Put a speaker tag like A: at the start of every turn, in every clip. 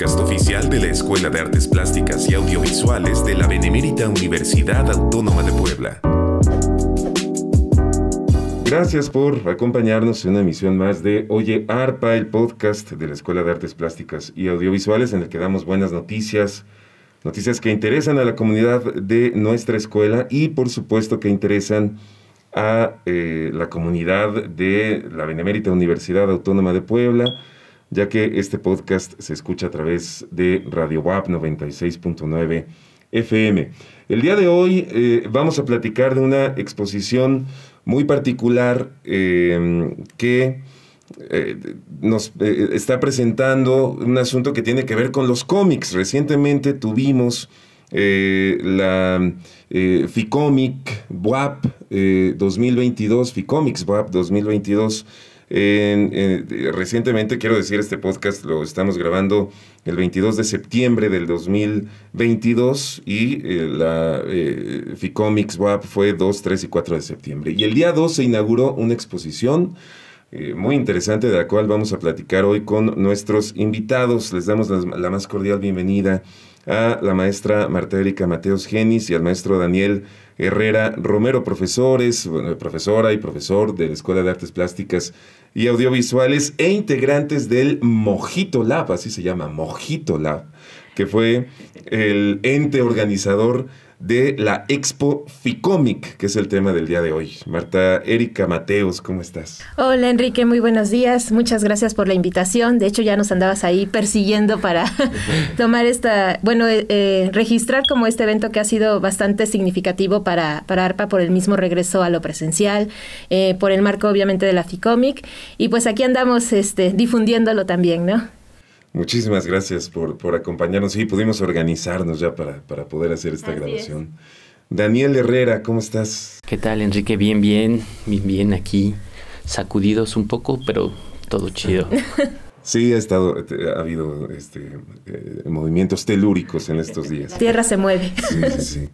A: podcast oficial de la Escuela de Artes Plásticas y Audiovisuales de la Benemérita Universidad Autónoma de Puebla.
B: Gracias por acompañarnos en una emisión más de Oye ARPA, el podcast de la Escuela de Artes Plásticas y Audiovisuales, en el que damos buenas noticias, noticias que interesan a la comunidad de nuestra escuela y por supuesto que interesan a eh, la comunidad de la Benemérita Universidad Autónoma de Puebla ya que este podcast se escucha a través de Radio WAP 96.9 FM. El día de hoy eh, vamos a platicar de una exposición muy particular em, que eh, nos eh, está presentando un asunto que tiene que ver con los cómics. Recientemente tuvimos la FICOMIC WAP 2022, FICOMICS WAP 2022 recientemente, quiero decir, este podcast lo estamos grabando el 22 de septiembre del 2022 y eh, la eh, FICOMICS WAP fue 2, 3 y 4 de septiembre. Y el día 2 se inauguró una exposición eh, muy interesante de la cual vamos a platicar hoy con nuestros invitados. Les damos la, más cordial bienvenida a la maestra Marta Erika Mateos Genis y al maestro Daniel Herrera Romero, profesores, profesora y profesor de la Escuela de Artes Plásticas y Audiovisuales e integrantes del Mojito Lab, así se llama, Mojito Lab, que fue el ente organizador de la Expo Ficomic, que es el tema del día de hoy. Marta Erika Mateos, ¿cómo estás?
C: Hola Enrique, muy buenos días. Muchas gracias por la invitación. De hecho, ya nos andabas ahí persiguiendo para tomar esta, bueno, eh, eh, registrar como este evento que ha sido bastante significativo para, para ARPA por el mismo regreso a lo presencial, eh, por el marco obviamente de la Ficomic. Y pues aquí andamos este, difundiéndolo también, ¿no?
B: Muchísimas gracias por, por acompañarnos. Sí, pudimos organizarnos ya para, para poder hacer esta grabación. Daniel Herrera, ¿cómo estás?
D: ¿Qué tal, Enrique? Bien, bien, bien, bien aquí, sacudidos un poco, pero todo chido.
B: Sí, ha estado, ha habido este, eh, movimientos telúricos en estos días.
C: Tierra se mueve.
B: Sí, sí, sí.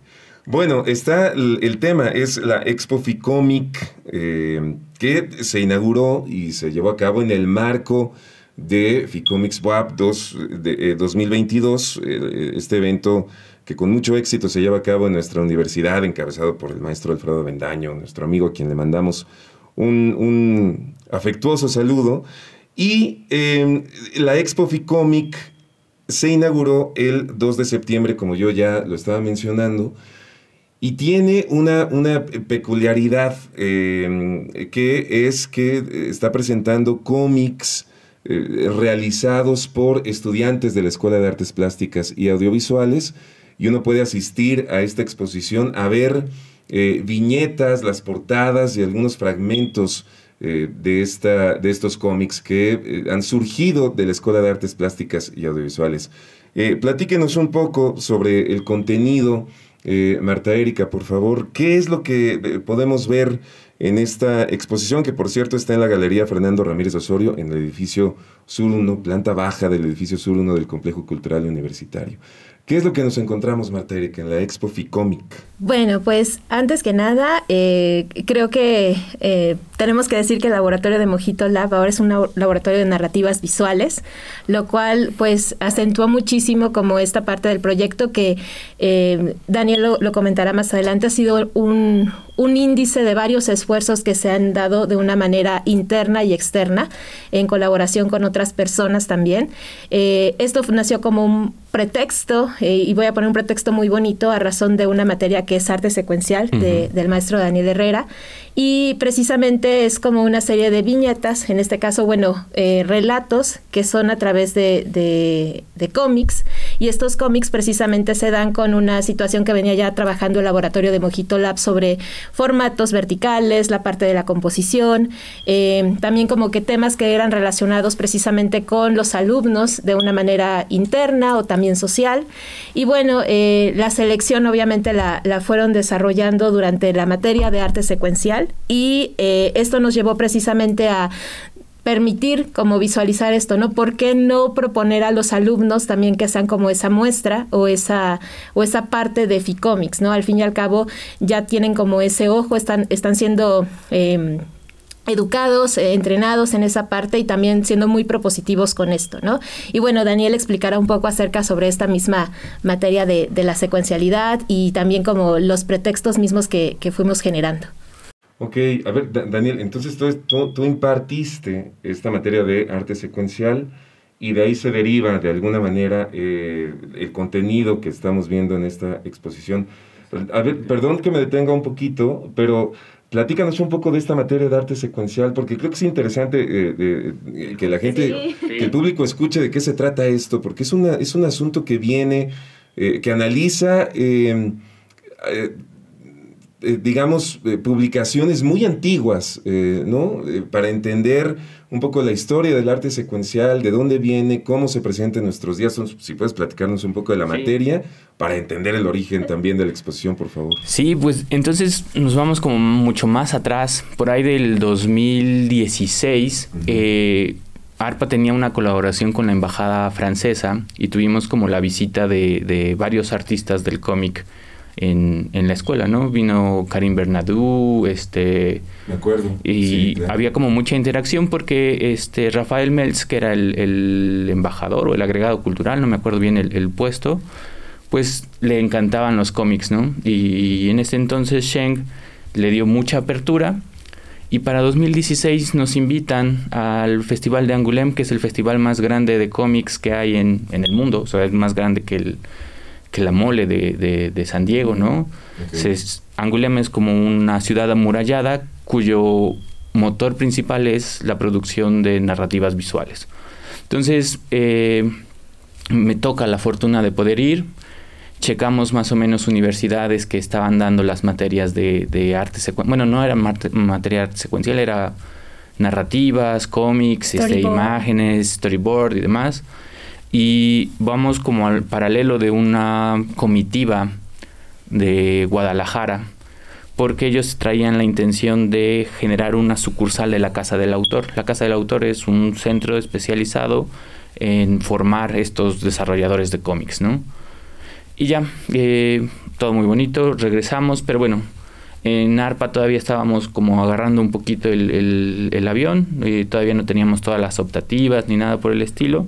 B: Bueno, está el, tema, es la Expo Ficomic, eh, que se inauguró y se llevó a cabo en el marco de Ficomics WAP 2, de, 2022, eh, eh, este evento que con mucho éxito se lleva a cabo en nuestra universidad, encabezado por el maestro Alfredo Bendaño, nuestro amigo a quien le mandamos un, afectuoso saludo. Y em, la Expo Ficomic se inauguró el 2 de septiembre, como yo ya lo estaba mencionando, y tiene una, una peculiaridad em, que es que está presentando cómics, eh, realizados por estudiantes de la Escuela de Artes Plásticas y Audiovisuales y uno puede asistir a esta exposición a ver eh, viñetas, las portadas y algunos fragmentos eh, de, esta, de estos cómics que han surgido de la Escuela de Artes Plásticas y Audiovisuales. platíquenos un poco sobre el contenido, Marta Erika, por favor. ¿Qué es lo que podemos ver en esta exposición, que por cierto está en la Galería Fernando Ramírez Osorio, en el edificio Sur 1, planta baja del edificio Sur 1 del Complejo Cultural Universitario. ¿Qué es lo que nos encontramos, Marta Erika, en la Expo Ficomic?
C: Bueno, pues antes que nada, eh, creo que eh, tenemos que decir que el laboratorio de Mojito Lab ahora es un laboratorio de narrativas visuales, lo cual pues acentuó muchísimo como esta parte del proyecto que eh, Daniel lo, comentará más adelante, ha sido un, un índice de varios esfuerzos que se han dado de una manera interna y externa en colaboración con otras personas también. esto nació como un pretexto, eh, y voy a poner un pretexto muy bonito a razón de una materia que es arte secuencial del maestro Daniel Herrera, y precisamente es como una serie de viñetas, en este caso, bueno, eh, relatos que son a través de, de, cómics, y estos cómics precisamente se dan con una situación que venía ya trabajando el laboratorio de Mojito Lab sobre formatos verticales, la parte de la composición, eh, también como que temas que eran relacionados precisamente con los alumnos de una manera interna o también social. Y bueno, eh, la selección obviamente la, fueron desarrollando durante la materia de arte secuencial y eh, esto nos llevó precisamente a permitir como visualizar esto, ¿no? ¿Por qué no proponer a los alumnos también que sean como esa muestra o esa, o esa parte de Ficomics, ¿no? Al fin y al cabo ya tienen como ese ojo, están, están siendo... Em, educados, eh, entrenados en esa parte y también siendo muy propositivos con esto, ¿no? Y bueno, Daniel explicará un poco acerca sobre esta misma materia de, la secuencialidad y también como los pretextos mismos que, fuimos generando.
B: Ok, a ver, Daniel, entonces tú, tú, impartiste esta materia de arte secuencial y de ahí se deriva de alguna manera eh, el contenido que estamos viendo en esta exposición. A ver, perdón que me detenga un poquito, pero Platícanos un poco de esta materia de arte secuencial, porque creo que es interesante eh, que la gente, que el público escuche de qué se trata esto, porque es, una, es un asunto que viene, eh, que analiza eh, eh, digamos, eh, publicaciones muy antiguas, eh, ¿no? para entender un poco la historia del arte secuencial, de dónde viene, cómo se presenta en nuestros días. Si puedes platicarnos un poco de la materia para entender el origen también de la exposición, por favor.
D: Sí, pues entonces nos vamos como mucho más atrás, por ahí del 2016. ARPA tenía una colaboración con la embajada francesa y tuvimos como la visita de, de varios artistas del cómic en, en la escuela, ¿no? Vino Karim Bernadou, este...
B: Me acuerdo.
D: Y había como mucha interacción porque este Rafael Meltz, que era el, embajador o el agregado cultural, no me acuerdo bien el, puesto, pues le encantaban los cómics, ¿no? Y, en ese entonces Sheng le dio mucha apertura y para 2016 nos invitan al Festival de Angoulême, que es el festival más grande de cómics que hay en, en el mundo, o sea, es más grande que el, que la mole de, de, San Diego, ¿no? Angoulême es como una ciudad amurallada cuyo motor principal es la producción de narrativas visuales. Entonces, eh, me toca la fortuna de poder ir. Checamos más o menos universidades que estaban dando las materias de, de arte secuencial. Bueno, no era materia arte secuencial, era narrativas, cómics, este, imágenes, storyboard y demás y vamos como al paralelo de una comitiva de Guadalajara porque ellos traían la intención de generar una sucursal de la Casa del Autor. La Casa del Autor es un centro especializado en formar estos desarrolladores de cómics, ¿no? Y ya, eh, todo muy bonito, regresamos, pero bueno, en ARPA todavía estábamos como agarrando un poquito el, el avión, y todavía no teníamos todas las optativas ni nada por el estilo.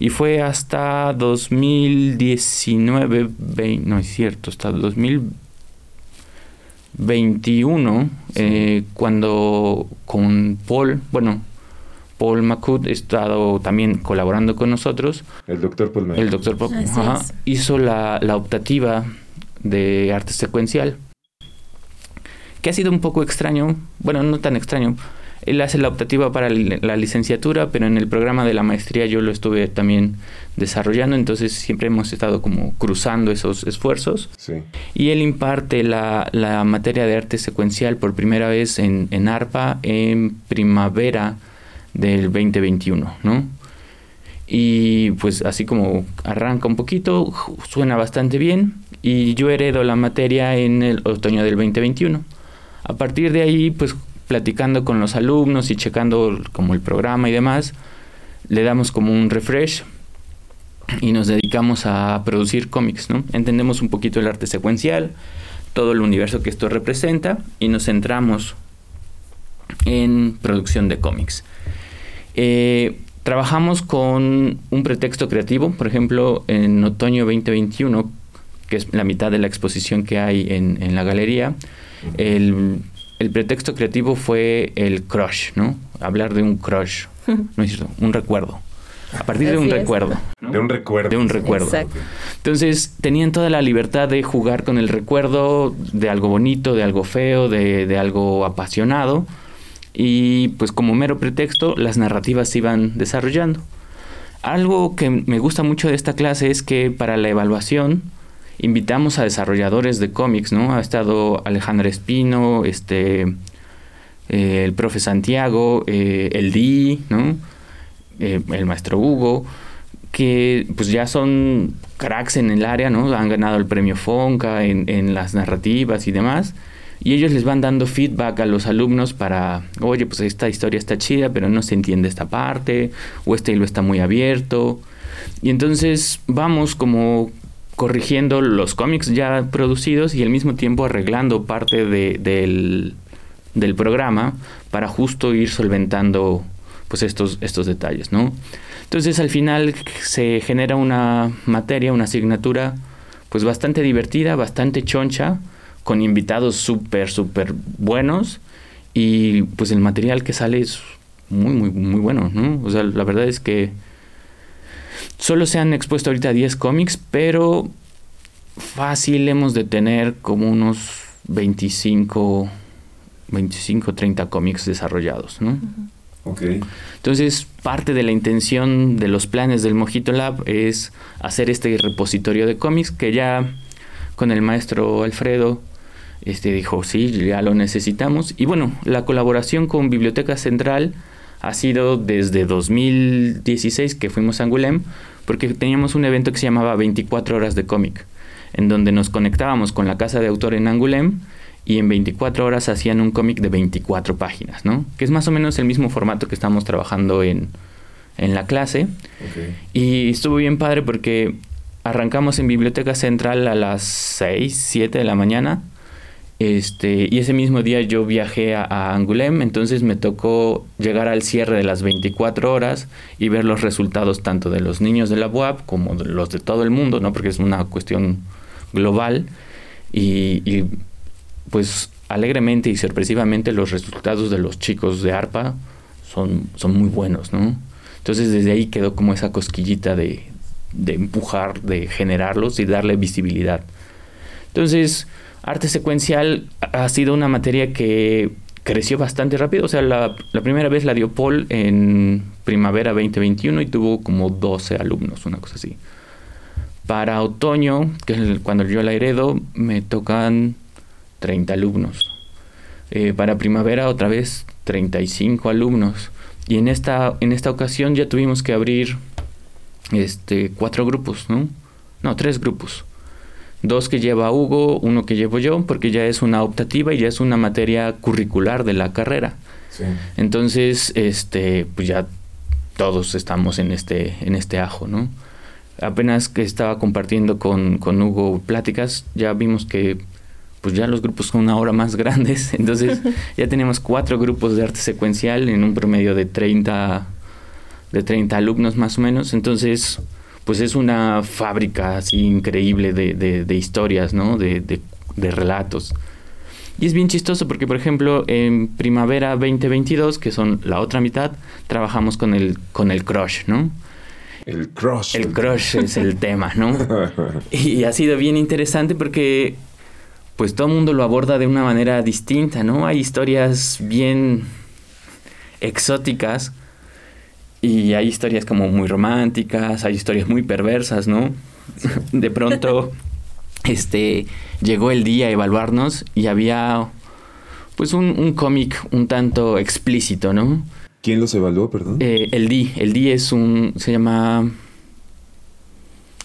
D: Y fue hasta 2019, no es cierto, hasta 2021, eh, cuando con Paul, bueno, Paul Macut ha estado también colaborando con nosotros.
B: El doctor Paul Macut.
D: El doctor Paul, hizo la, la optativa de arte secuencial, que ha sido un poco extraño, bueno, no tan extraño, él hace la optativa para la licenciatura, pero en el programa de la maestría yo lo estuve también desarrollando, entonces siempre hemos estado como cruzando esos esfuerzos. Y él imparte la, materia de arte secuencial por primera vez en, en ARPA en primavera del 2021, ¿no? Y pues así como arranca un poquito, suena bastante bien y yo heredo la materia en el otoño del 2021. A partir de ahí, pues platicando con los alumnos y checando como el programa y demás, le damos como un refresh y nos dedicamos a producir cómics, ¿no? Entendemos un poquito el arte secuencial, todo el universo que esto representa y nos centramos en producción de cómics. Eh, trabajamos con un pretexto creativo, por ejemplo, en otoño 2021, que es la mitad de la exposición que hay en, en la galería, el el pretexto creativo fue el crush, ¿no? Hablar de un crush, ¿no es cierto? Un recuerdo. A partir de un recuerdo.
B: De un recuerdo.
D: De un recuerdo. Exacto. Entonces tenían toda la libertad de jugar con el recuerdo de algo bonito, de algo feo, de, de algo apasionado. Y pues como mero pretexto, las narrativas se iban desarrollando. Algo que me gusta mucho de esta clase es que para la evaluación invitamos a desarrolladores de cómics, ¿no? Ha estado Alejandro Espino, este, eh, el profe Santiago, eh, el Di, ¿no? Eh, el maestro Hugo, que pues ya son cracks en el área, ¿no? Han ganado el premio Fonca en, en las narrativas y demás. Y ellos les van dando feedback a los alumnos para, oye, pues esta historia está chida, pero no se entiende esta parte, o este hilo está muy abierto. Y entonces vamos como corrigiendo los cómics ya producidos y al mismo tiempo arreglando parte de, del del programa para justo ir solventando pues estos, estos detalles, ¿no? Entonces al final se genera una materia, una asignatura pues bastante divertida, bastante choncha, con invitados súper, súper buenos y pues el material que sale es muy, muy, muy bueno, ¿no? O sea, la verdad es que solo se han expuesto ahorita 10 cómics, pero fácil hemos de tener como unos 25, 25, 30 cómics desarrollados, ¿no? Entonces, parte de la intención de los planes del Mojito Lab es hacer este repositorio de cómics que ya con el maestro Alfredo este dijo, sí, ya lo necesitamos. Y bueno, la colaboración con Biblioteca Central ha sido desde 2016 que fuimos a Angulem, porque teníamos un evento que se llamaba 24 horas de cómic, en donde nos conectábamos con la casa de autor en Angulem y en 24 horas hacían un cómic de 24 páginas, ¿no? Que es más o menos el mismo formato que estamos trabajando en, en la clase. Y estuvo bien padre porque arrancamos en Biblioteca Central a las 6, 7 de la mañana. Este, y ese mismo día yo viajé a, a, Angulem, entonces me tocó llegar al cierre de las 24 horas y ver los resultados tanto de los niños de la UAP como de los de todo el mundo, ¿no? Porque es una cuestión global. Y, y pues alegremente y sorpresivamente los resultados de los chicos de ARPA son, son muy buenos, ¿no? Entonces desde ahí quedó como esa cosquillita de, de empujar, de generarlos y darle visibilidad. Entonces, arte secuencial ha sido una materia que creció bastante rápido. O sea, la, primera vez la dio Paul en primavera 2021 y tuvo como 12 alumnos, una cosa así. Para otoño, que es cuando yo la heredo, me tocan 30 alumnos. Eh, para primavera otra vez 35 alumnos. Y en esta, en esta ocasión ya tuvimos que abrir este, cuatro grupos, ¿no? No, tres grupos. Dos que lleva Hugo, uno que llevo yo, porque ya es una optativa y ya es una materia curricular de la carrera. Entonces, este, pues ya todos estamos en este, en este ajo, ¿no? Apenas que estaba compartiendo con, con Hugo pláticas, ya vimos que pues ya los grupos son ahora más grandes. Entonces ya tenemos cuatro grupos de arte secuencial en un promedio de 30, de 30 alumnos más o menos. Entonces, pues es una fábrica así increíble de, de, historias, ¿no? De, de, relatos. Y es bien chistoso porque, por ejemplo, en primavera 2022, que son la otra mitad, trabajamos con el, con el crush, ¿no?
B: El crush.
D: El crush es el tema, ¿no? Y ha sido bien interesante porque pues todo el mundo lo aborda de una manera distinta, ¿no? Hay historias bien exóticas y hay historias como muy románticas, hay historias muy perversas, ¿no? De pronto, este, llegó el día a evaluarnos y había, pues, un, cómic un tanto explícito, ¿no?
B: ¿Quién los evaluó, perdón?
D: Eh, el D. El D es un, se llama...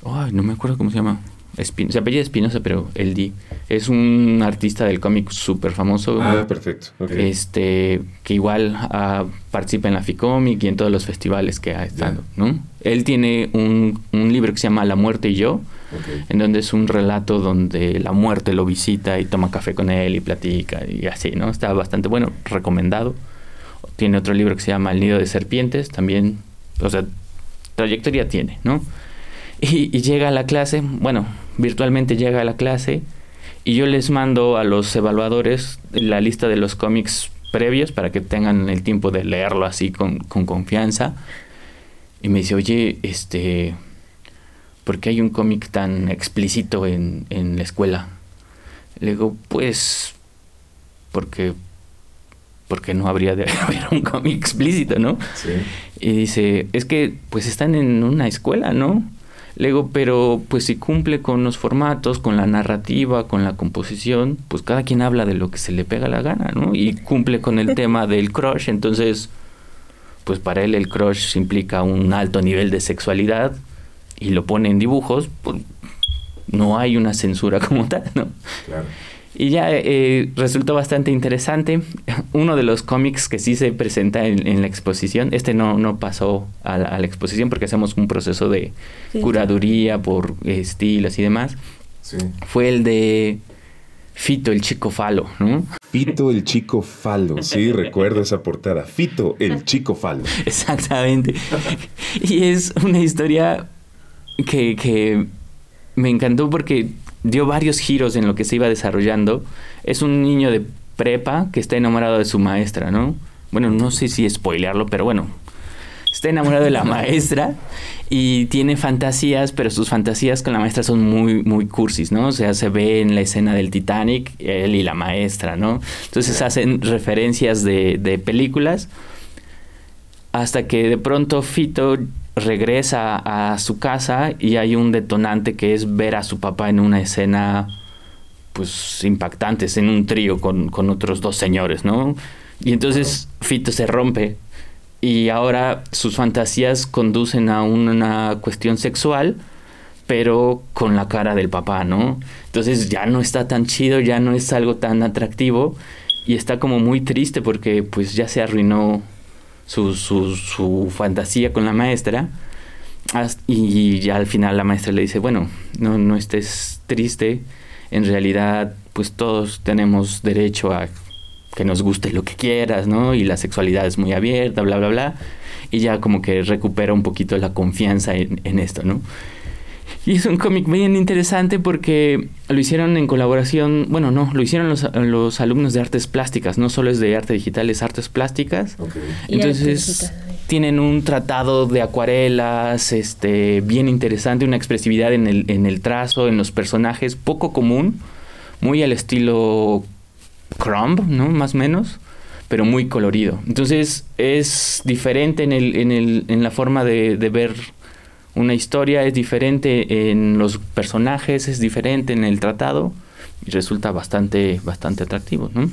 D: Ay, no me acuerdo cómo se llama se apellida Espinosa, pero el D. Es un artista del cómic súper famoso.
B: Ah, perfecto.
D: Este, que igual uh, participa en la FICOMIC y en todos los festivales que ha estado, ¿no? Él tiene un, un, libro que se llama La muerte y yo, en donde es un relato donde la muerte lo visita y toma café con él y platica y así, ¿no? Está bastante bueno, recomendado. Tiene otro libro que se llama El nido de serpientes, también, o sea, trayectoria tiene, ¿no? Y, llega a la clase, bueno, virtualmente llega a la clase y yo les mando a los evaluadores la lista de los cómics previos para que tengan el tiempo de leerlo así con, confianza. Y me dice, oye, este, ¿por qué hay un cómic tan explícito en, en la escuela? Le digo, pues, porque porque no habría de haber un cómic explícito, ¿no? Sí. Y dice, es que pues están en una escuela, ¿no? Le digo, pero pues si cumple con los formatos, con la narrativa, con la composición, pues cada quien habla de lo que se le pega la gana, ¿no? Y cumple con el tema del crush, entonces, pues para él el crush implica un alto nivel de sexualidad y lo pone en dibujos, pues no hay una censura como tal, ¿no? Claro. Y ya eh, resultó bastante interesante. Uno de los cómics que sí se presenta en, la exposición, este no, no pasó a la, exposición porque hacemos un proceso de curaduría por estilos y demás, fue el de Fito el chico falo, ¿no?
B: Fito el chico falo, sí, recuerdo esa portada. Fito el chico falo.
D: Exactamente. Y es una historia que, que me encantó porque dio varios giros en lo que se iba desarrollando. Es un niño de prepa que está enamorado de su maestra, ¿no? Bueno, no sé si spoilearlo, pero bueno, está enamorado de la maestra y tiene fantasías, pero sus fantasías con la maestra son muy, muy cursis, ¿no? O sea, se ve en la escena del Titanic, él y la maestra, ¿no? Entonces hacen referencias de, de películas hasta que de pronto Fito regresa a su casa y hay un detonante que es ver a su papá en una escena pues impactantes en un trío con, con otros dos señores, ¿no? Y entonces Fito se rompe y ahora sus fantasías conducen a una cuestión sexual, pero con la cara del papá, ¿no? Entonces ya no está tan chido, ya no es algo tan atractivo y está como muy triste porque pues ya se arruinó su, su, su fantasía con la maestra y ya al final la maestra le dice, bueno, no, no estés triste, en realidad pues todos tenemos derecho a que nos guste lo que quieras, ¿no? Y la sexualidad es muy abierta, bla, bla, bla. Y ya como que recupera un poquito la confianza en, en esto, ¿no? Y es un cómic bien interesante porque lo hicieron en colaboración, bueno, no, lo hicieron los, los alumnos de artes plásticas, no solo es de arte digital, es artes plásticas. Entonces tienen un tratado de acuarelas, este, bien interesante, una expresividad en el, en el trazo, en los personajes, poco común, muy al estilo Crumb, ¿no? Más o menos, pero muy colorido. Entonces es diferente en, el, en, el, en la forma de, de ver una historia, es diferente en los personajes, es diferente en el tratado y resulta bastante, bastante atractivo, ¿no?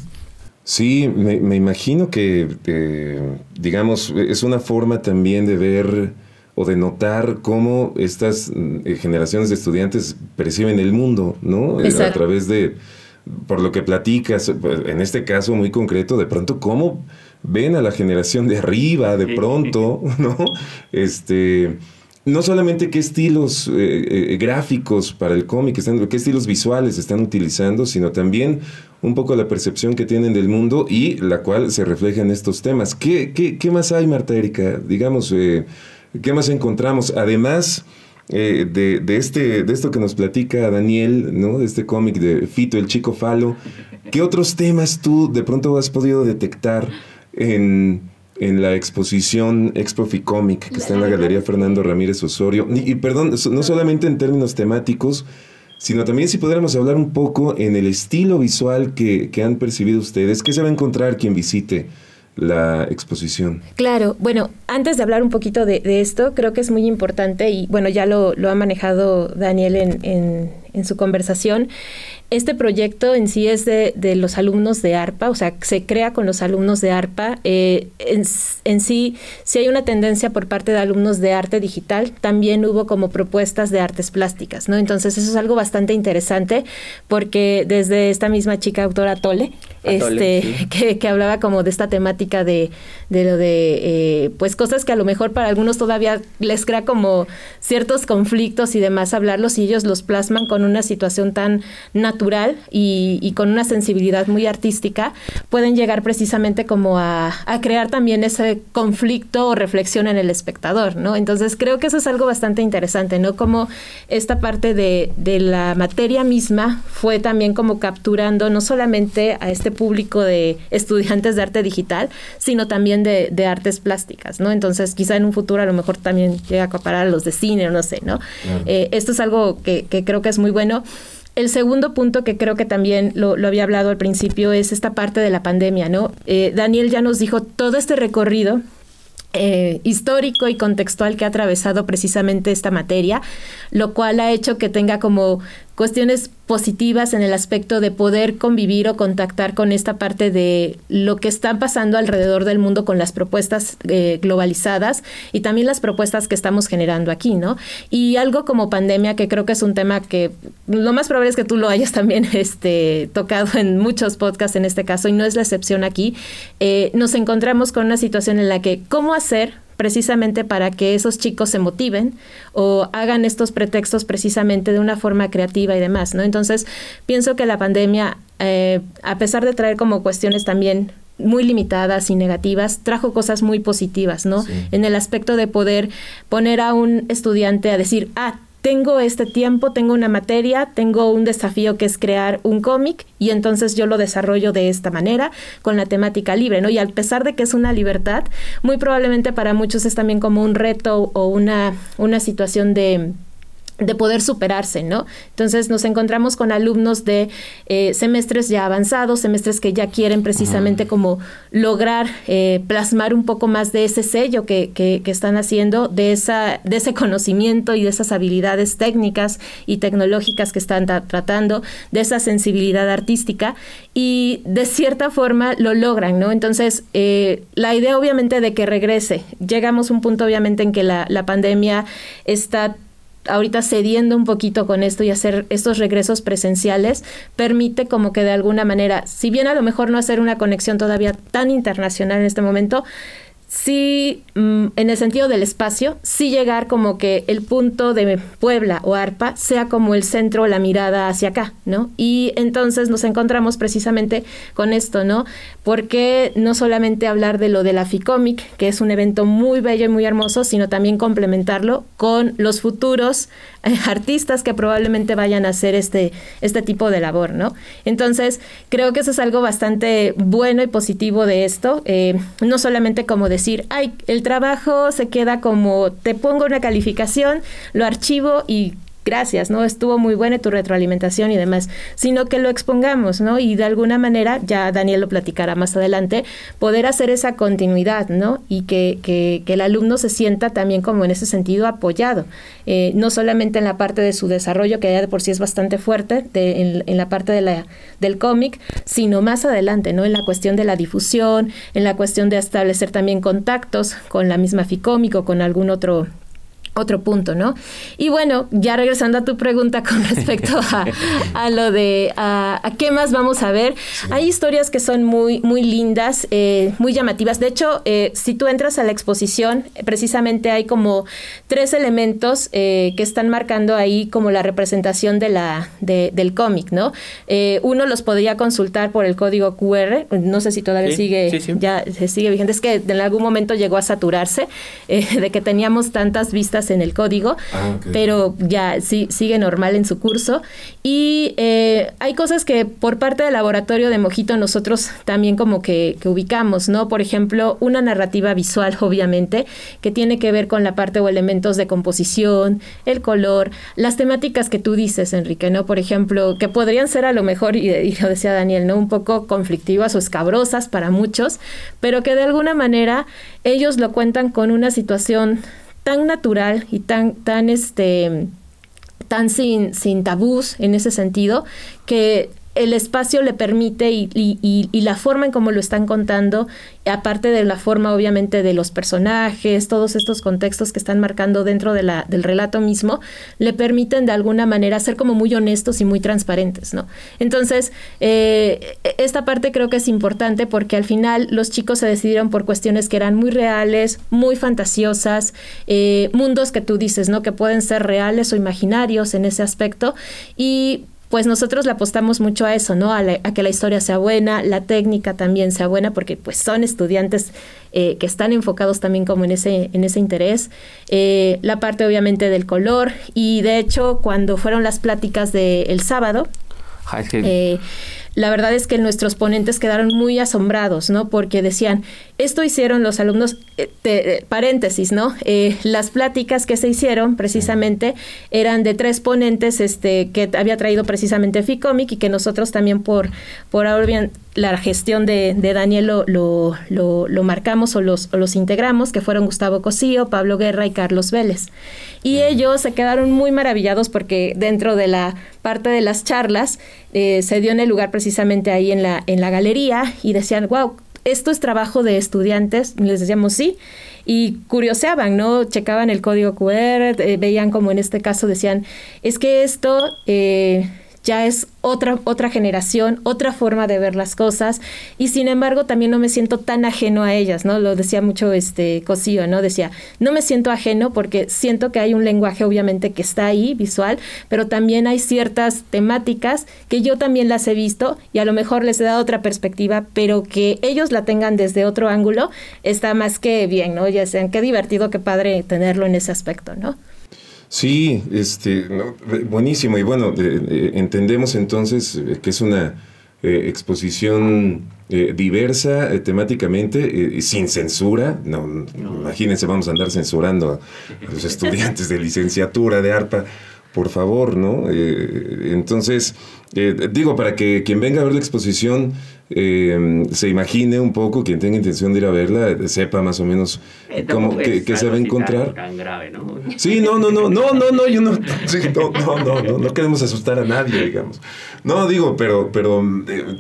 B: Sí, me, me imagino que, eh, digamos, es una forma también de ver o de notar cómo estas eh, generaciones de estudiantes perciben el mundo, ¿no? Eh, A
C: Exacto.
B: través de, por lo que platicas, pues, en este caso muy concreto, de pronto cómo ven a la generación de arriba, de pronto, ¿no? Este, no solamente qué estilos eh, eh, gráficos para el cómic, están, qué estilos visuales están utilizando, sino también un poco la percepción que tienen del mundo y la cual se refleja en estos temas. ¿Qué, qué, qué más hay, Marta Erika? Digamos, eh, ¿qué más encontramos? Además de, de, este, de esto que nos platica Daniel, ¿no? De este cómic de Fito, el chico falo, ¿qué otros temas tú de pronto has podido detectar en, en la exposición Expo Ficomic que está en la Galería Fernando Ramírez Osorio? Y, perdón, no solamente en términos temáticos, sino también si pudiéramos hablar un poco en el estilo visual que, que han percibido ustedes, ¿qué se va a encontrar quien visite la exposición?
C: Claro, bueno, antes de hablar un poquito de, de esto, creo que es muy importante y bueno, ya lo, lo ha manejado Daniel en, en, en su conversación. Este proyecto en sí es de, los alumnos de ARPA, o sea, se crea con los alumnos de ARPA. Eh, en, en, sí, si hay una tendencia por parte de alumnos de arte digital, también hubo como propuestas de artes plásticas, ¿no? Entonces eso es algo bastante interesante porque desde esta misma chica autora Tole, este,
D: sí.
C: que, que, hablaba como de esta temática de, de lo de, eh, pues cosas que a lo mejor para algunos todavía les crea como ciertos conflictos y demás hablarlos y ellos los plasman con una situación tan natural y, y con una sensibilidad muy artística, pueden llegar precisamente como a, a, crear también ese conflicto o reflexión en el espectador, ¿no? Entonces creo que eso es algo bastante interesante, ¿no? Como esta parte de, de la materia misma fue también como capturando no solamente a este público de estudiantes de arte digital, sino también de, de, artes plásticas, ¿no? Entonces, quizá en un futuro a lo mejor también llega a acaparar a los de cine, o no sé, ¿no? Eh, esto es algo que, que, creo que es muy bueno. El segundo punto que creo que también lo, lo, había hablado al principio es esta parte de la pandemia, ¿no? Eh, Daniel ya nos dijo todo este recorrido eh, histórico y contextual que ha atravesado precisamente esta materia, lo cual ha hecho que tenga como cuestiones positivas en el aspecto de poder convivir o contactar con esta parte de lo que está pasando alrededor del mundo con las propuestas eh, globalizadas y también las propuestas que estamos generando aquí, ¿no? Y algo como pandemia, que creo que es un tema que lo más probable es que tú lo hayas también este, tocado en muchos podcasts en este caso, y no es la excepción aquí, eh, nos encontramos con una situación en la que cómo hacer precisamente para que esos chicos se motiven o hagan estos pretextos precisamente de una forma creativa y demás, ¿no? Entonces, pienso que la pandemia eh, a pesar de traer como cuestiones también muy limitadas y negativas, trajo cosas muy positivas, ¿no? En el aspecto de poder poner a un estudiante a decir, ah, tengo este tiempo, tengo una materia, tengo un desafío que es crear un cómic y entonces yo lo desarrollo de esta manera con la temática libre, ¿no? Y a pesar de que es una libertad, muy probablemente para muchos es también como un reto o una, una situación de de poder superarse, ¿no? Entonces nos encontramos con alumnos de eh, semestres ya avanzados, semestres que ya quieren precisamente como lograr eh, plasmar un poco más de ese sello que, que, están haciendo, de, esa, de ese conocimiento y de esas habilidades técnicas y tecnológicas que están tratando, de esa sensibilidad artística y de cierta forma lo logran, ¿no? Entonces, eh, la idea obviamente de que regrese, llegamos a un punto obviamente en que la, la pandemia está ahorita cediendo un poquito con esto y hacer estos regresos presenciales, permite como que de alguna manera, si bien a lo mejor no hacer una conexión todavía tan internacional en este momento, sí, mm, en el sentido del espacio, sí llegar como que el punto de Puebla o Arpa sea como el centro, la mirada hacia acá, ¿no? Y entonces nos encontramos precisamente con esto, ¿no? Porque no solamente hablar de lo de la FICOMIC, que es un evento muy bello y muy hermoso, sino también complementarlo con los futuros eh, artistas que probablemente vayan a hacer este, este tipo de labor, ¿no? Entonces, creo que eso es algo bastante bueno y positivo de esto, eh, no solamente como de decir, ay, el trabajo se queda como, te pongo una calificación, lo archivo y gracias, ¿no? Estuvo muy buena tu retroalimentación y demás, sino que lo expongamos, ¿no? Y de alguna manera, ya Daniel lo platicará más adelante, poder hacer esa continuidad, ¿no? Y que, que, el alumno se sienta también como en ese sentido apoyado, eh, no solamente en la parte de su desarrollo, que ya de por sí es bastante fuerte, de, en, la parte de la, del cómic, sino más adelante, ¿no? En la cuestión de la difusión, en la cuestión de establecer también contactos con la misma FICOMIC o con algún otro otro punto, ¿no? Y bueno, ya regresando a tu pregunta con respecto a, lo de a, qué más vamos a ver, hay historias que son muy, muy lindas, eh, muy llamativas. De hecho, eh, si tú entras a la exposición, precisamente hay como tres elementos eh, que están marcando ahí como la representación de la, del cómic, ¿no? uno los podría consultar por el código QR, no sé si todavía sigue, ya se sigue vigente, es que en algún momento llegó a saturarse de que teníamos tantas vistas en el código, ah, pero ya sí, sigue normal en su curso. Y eh, hay cosas que por parte del laboratorio de Mojito nosotros también como que, ubicamos, ¿no? Por ejemplo, una narrativa visual, obviamente, que tiene que ver con la parte o elementos de composición, el color, las temáticas que tú dices, Enrique, ¿no? Por ejemplo, que podrían ser a lo mejor, y, y lo decía Daniel, ¿no? Un poco conflictivas o escabrosas para muchos, pero que de alguna manera ellos lo cuentan con una situación tan natural y tan, tan este tan sin, sin tabús en ese sentido, que el espacio le permite y, y, la forma en cómo lo están contando, aparte de la forma obviamente de los personajes, todos estos contextos que están marcando dentro de la, del relato mismo, le permiten de alguna manera ser como muy honestos y muy transparentes, ¿no? Entonces, eh, esta parte creo que es importante porque al final los chicos se decidieron por cuestiones que eran muy reales, muy fantasiosas, eh, mundos que tú dices, ¿no? Que pueden ser reales o imaginarios en ese aspecto y pues nosotros le apostamos mucho a eso, ¿no? A, que la historia sea buena, la técnica también sea buena, porque pues son estudiantes eh, que están enfocados también como en ese, en ese interés. Eh, la parte obviamente del color y de hecho cuando fueron las pláticas del sábado, eh, la verdad es que nuestros ponentes quedaron muy asombrados, ¿no? Porque decían, esto hicieron los alumnos, eh, eh, paréntesis, ¿no? Eh, las pláticas que se hicieron precisamente eran de tres ponentes este, que había traído precisamente FICOMIC y que nosotros también por, por ahora la gestión de, Daniel lo, lo, lo, marcamos o los, o los integramos, que fueron Gustavo Cosío, Pablo Guerra y Carlos Vélez. Y ellos se quedaron muy maravillados porque dentro de la parte de las charlas se dio en el lugar precisamente ahí en la, en la galería y decían, wow, esto es trabajo de estudiantes, les decíamos sí, y curioseaban, ¿no? Checaban el código QR, eh, veían como en este caso decían, es que esto... Eh, ya es otra, otra generación, otra forma de ver las cosas, y sin embargo también no me siento tan ajeno a ellas, ¿no? Lo decía mucho este Cosío, ¿no? Decía, no me siento ajeno porque siento que hay un lenguaje obviamente que está ahí, visual, pero también hay ciertas temáticas que yo también las he visto y a lo mejor les he dado otra perspectiva, pero que ellos la tengan desde otro ángulo, está más que bien, ¿no? Ya sean, qué divertido, qué padre tenerlo en ese aspecto, ¿no?
B: Sí, este, buenísimo. Y bueno, entendemos entonces que es una eh, exposición eh, diversa eh, temáticamente, sin censura. No, imagínense, vamos a andar censurando a los estudiantes de licenciatura de ARPA por favor, ¿no? Eh, entonces, eh, digo, para que quien venga a ver la exposición eh, se imagine un poco, quien tenga intención de ir a verla, sepa más o menos cómo, qué, se va a encontrar.
E: Tan grave, ¿no?
B: Sí, no, no, no, no, no, no, yo no, no, no, no, no, queremos asustar a nadie, digamos. No, digo, pero, pero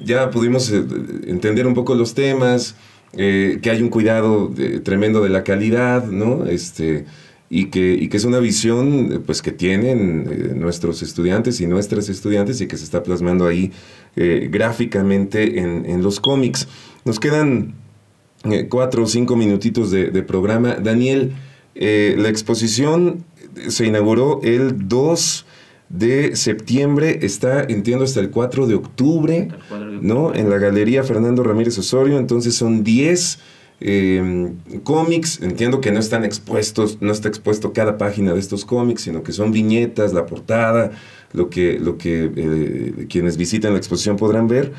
B: ya pudimos entender un poco los temas, que hay un cuidado tremendo de la calidad, ¿no? Este y que, y que es una visión pues, que tienen eh, nuestros estudiantes y nuestras estudiantes y que se está plasmando ahí eh, gráficamente en, en, los cómics. Nos quedan eh, cuatro o cinco minutitos de, de programa. Daniel, la exposición se inauguró el 2 de septiembre, está, entiendo, hasta el 4 de octubre, ¿no? En la Galería Fernando Ramírez Osorio, entonces son 10 eh, cómics, entiendo que no están expuestos, no está expuesto cada página de estos cómics, sino que son viñetas, la portada, lo que, lo que eh, quienes visitan la exposición podrán ver.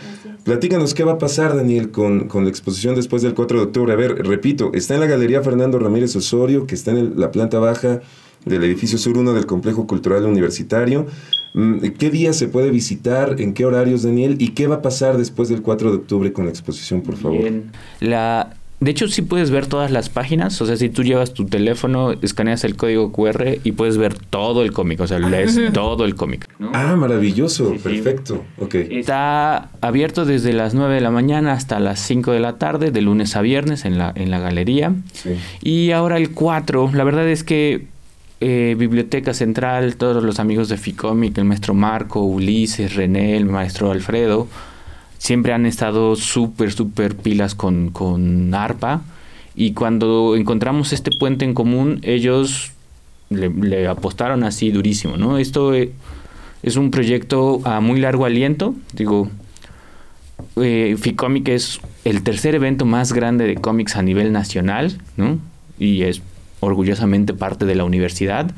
B: Platícanos qué va a pasar, Daniel, con, con, la exposición después del 4 de octubre. A ver, repito, está en la Galería Fernando Ramírez Osorio, que está en la planta baja del edificio Sur 1 del Complejo Cultural Universitario. Mm, ¿Qué día se puede visitar? ¿En qué horarios, Daniel? ¿Y qué va a pasar después del 4 de octubre con la exposición, por favor? Bien.
D: La, de hecho, sí puedes ver todas las páginas. O sea, si tú llevas tu teléfono, escaneas el código QR y puedes ver todo el cómic. O sea, lees todo el cómic.
B: Ah, maravilloso. Perfecto.
D: Está abierto desde las 9 de la mañana hasta las 5 de la tarde, de lunes a viernes en la, en la galería. Y ahora el 4. La verdad es que eh, Biblioteca Central, todos los amigos de Ficomic, el maestro Marco, Ulises, René, el maestro Alfredo siempre han estado súper, súper pilas con, con ARPA. Y cuando encontramos este puente en común, ellos le, apostaron así durísimo, ¿no? Esto eh, es un proyecto a muy largo aliento. Digo, eh, es el tercer evento más grande de cómics a nivel nacional, ¿no? Y es orgullosamente parte de la universidad.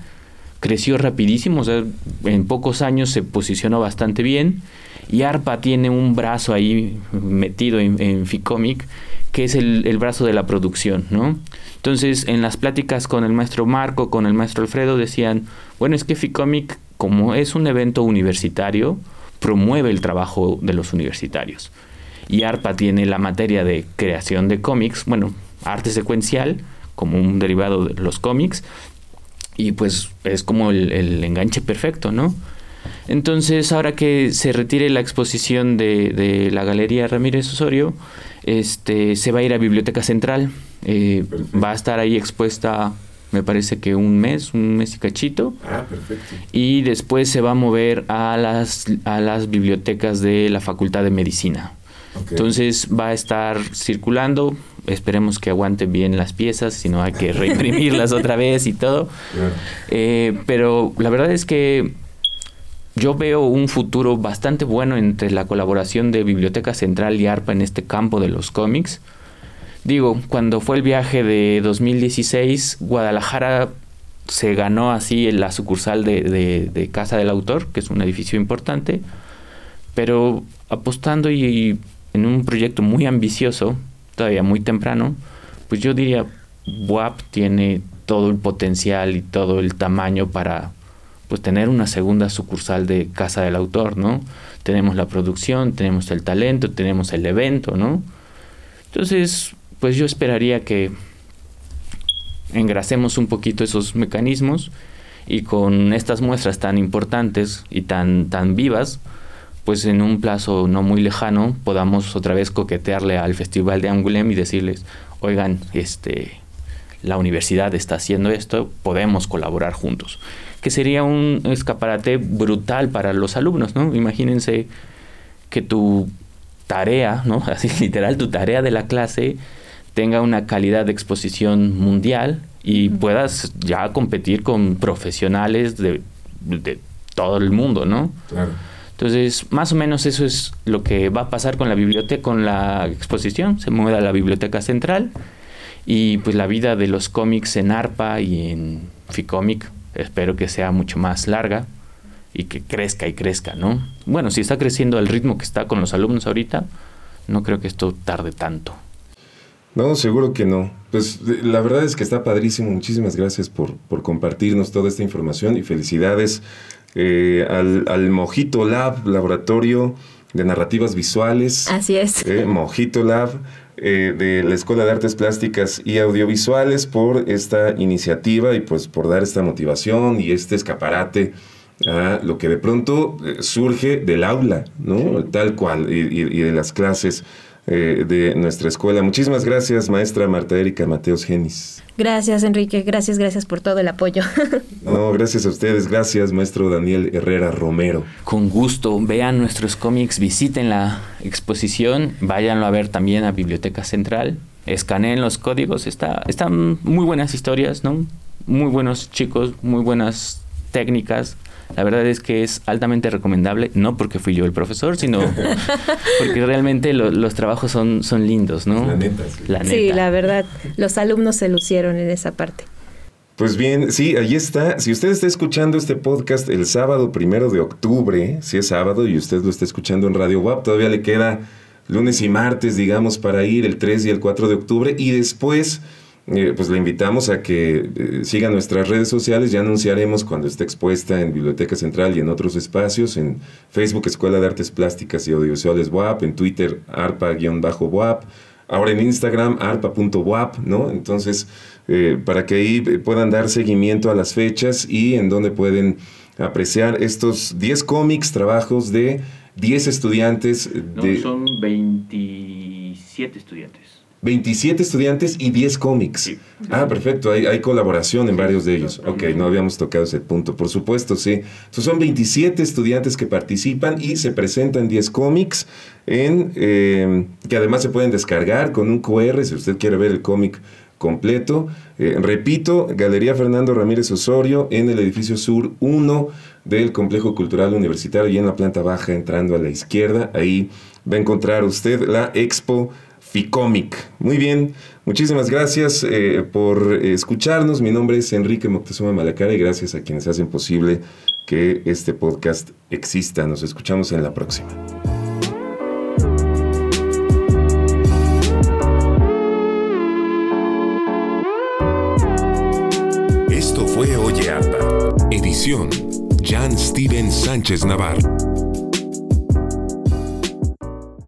D: Creció rapidísimo, o sea, en pocos años se posicionó bastante bien y ARPA tiene un brazo ahí metido en, Ficomic, que es el, brazo de la producción, ¿no? Entonces, en las pláticas con el maestro Marco, con el maestro Alfredo, decían, bueno, es que Ficomic, como es un evento universitario, promueve el trabajo de los universitarios. Y ARPA tiene la materia de creación de cómics, bueno, arte secuencial, como un derivado de los cómics, y pues es como el enganche perfecto, ¿no? Entonces, ahora que se retire la exposición de, la Galería Ramírez Osorio, este, se va a ir a Biblioteca Central. Eh, va a estar ahí expuesta, me parece que un mes, un mes y cachito.
B: Ah, perfecto.
D: Y después se va a mover a las, a las bibliotecas de la Facultad de Medicina. Entonces va a estar circulando, esperemos que aguanten bien las piezas, si no hay que reimprimirlas otra vez y todo. Eh, pero la verdad es que yo veo un futuro bastante bueno entre la colaboración de Biblioteca Central y ARPA en este campo de los cómics. Digo, cuando fue el viaje de 2016, Guadalajara se ganó así la sucursal de, Casa del Autor, que es un edificio importante, pero apostando y, en un proyecto muy ambicioso, todavía muy temprano, pues yo diría, WAP tiene todo el potencial y todo el tamaño para pues tener una segunda sucursal de Casa del Autor, ¿no? Tenemos la producción, tenemos el talento, tenemos el evento, ¿no? Entonces, pues yo esperaría que engrasemos un poquito esos mecanismos y con estas muestras tan importantes y tan, tan vivas, pues en un plazo no muy lejano podamos otra vez coquetearle al Festival de Angulem y decirles, oigan, este, la universidad está haciendo esto, podemos colaborar juntos que sería un escaparate brutal para los alumnos, ¿no? Imagínense que tu tarea, ¿no? Así literal, tu tarea de la clase tenga una calidad de exposición mundial y puedas ya competir con profesionales de, de todo el mundo, ¿no? Claro. Entonces, más o menos eso es lo que va a pasar con la biblioteca, con la exposición. Se mueve a la biblioteca central y pues la vida de los cómics en ARPA y en Ficomic espero que sea mucho más larga y que crezca y crezca, ¿no? Bueno, si está creciendo al ritmo que está con los alumnos ahorita, no creo que esto tarde tanto.
B: No, seguro que no. Pues la verdad es que está padrísimo. Muchísimas gracias por, por compartirnos toda esta información y felicidades eh, al, al, Mojito Lab, laboratorio de narrativas visuales.
C: Así es.
B: Eh, Mojito Lab. Eh, de la Escuela de Artes Plásticas y Audiovisuales por esta iniciativa y pues por dar esta motivación y este escaparate a lo que de pronto surge del aula, ¿no? Tal cual, y, y de las clases eh, de nuestra escuela. Muchísimas gracias, maestra Marta Erika Mateos Genis.
C: Gracias, Enrique. Gracias, gracias por todo el apoyo.
B: no, gracias a ustedes. Gracias, maestro Daniel Herrera Romero.
D: Con gusto. Vean nuestros cómics, visiten la exposición, váyanlo a ver también a Biblioteca Central. Escaneen los códigos. Está, están muy buenas historias, ¿no? Muy buenos chicos, muy buenas técnicas la verdad es que es altamente recomendable, no porque fui yo el profesor, sino porque realmente los trabajos son, son lindos, ¿no?
B: La neta,
C: sí. La Sí, la verdad, los alumnos se lucieron en esa parte.
B: Pues bien, sí, ahí está. Si usted está escuchando este podcast el sábado primero de octubre, si es sábado y usted lo está escuchando en Radio WAP, todavía le queda lunes y martes, digamos, para ir el 3 y el 4 de octubre y después eh, pues le invitamos a que eh, siga nuestras redes sociales. Ya anunciaremos cuando esté expuesta en Biblioteca Central y en otros espacios, en Facebook Escuela de Artes Plásticas y Audiovisuales WAP, en Twitter ARPA-WAP, ahora en Instagram arpa.wap, ¿no? Entonces, eh, para que ahí puedan dar seguimiento a las fechas y en donde pueden apreciar estos 10 cómics, trabajos de 10 estudiantes.
D: De... son 27 estudiantes.
B: 27 estudiantes y 10 cómics. Ah, perfecto, hay, hay, colaboración en varios de ellos. Ok, no habíamos tocado ese punto, por supuesto, sí. Entonces son 27 estudiantes que participan y se presentan 10 cómics en, eh, que además se pueden descargar con un QR si usted quiere ver el cómic completo. Eh, repito, Galería Fernando Ramírez Osorio en el edificio sur 1 del Complejo Cultural Universitario y en la planta baja entrando a la izquierda. Ahí va a encontrar usted la expo Ficomic. Muy bien, muchísimas gracias eh, por escucharnos. Mi nombre es Enrique Moctezuma Malacara y gracias a quienes hacen posible que este podcast exista. Nos escuchamos en la próxima.
A: Esto fue Oye Arpa, edición Jan Steven Sánchez Navarro.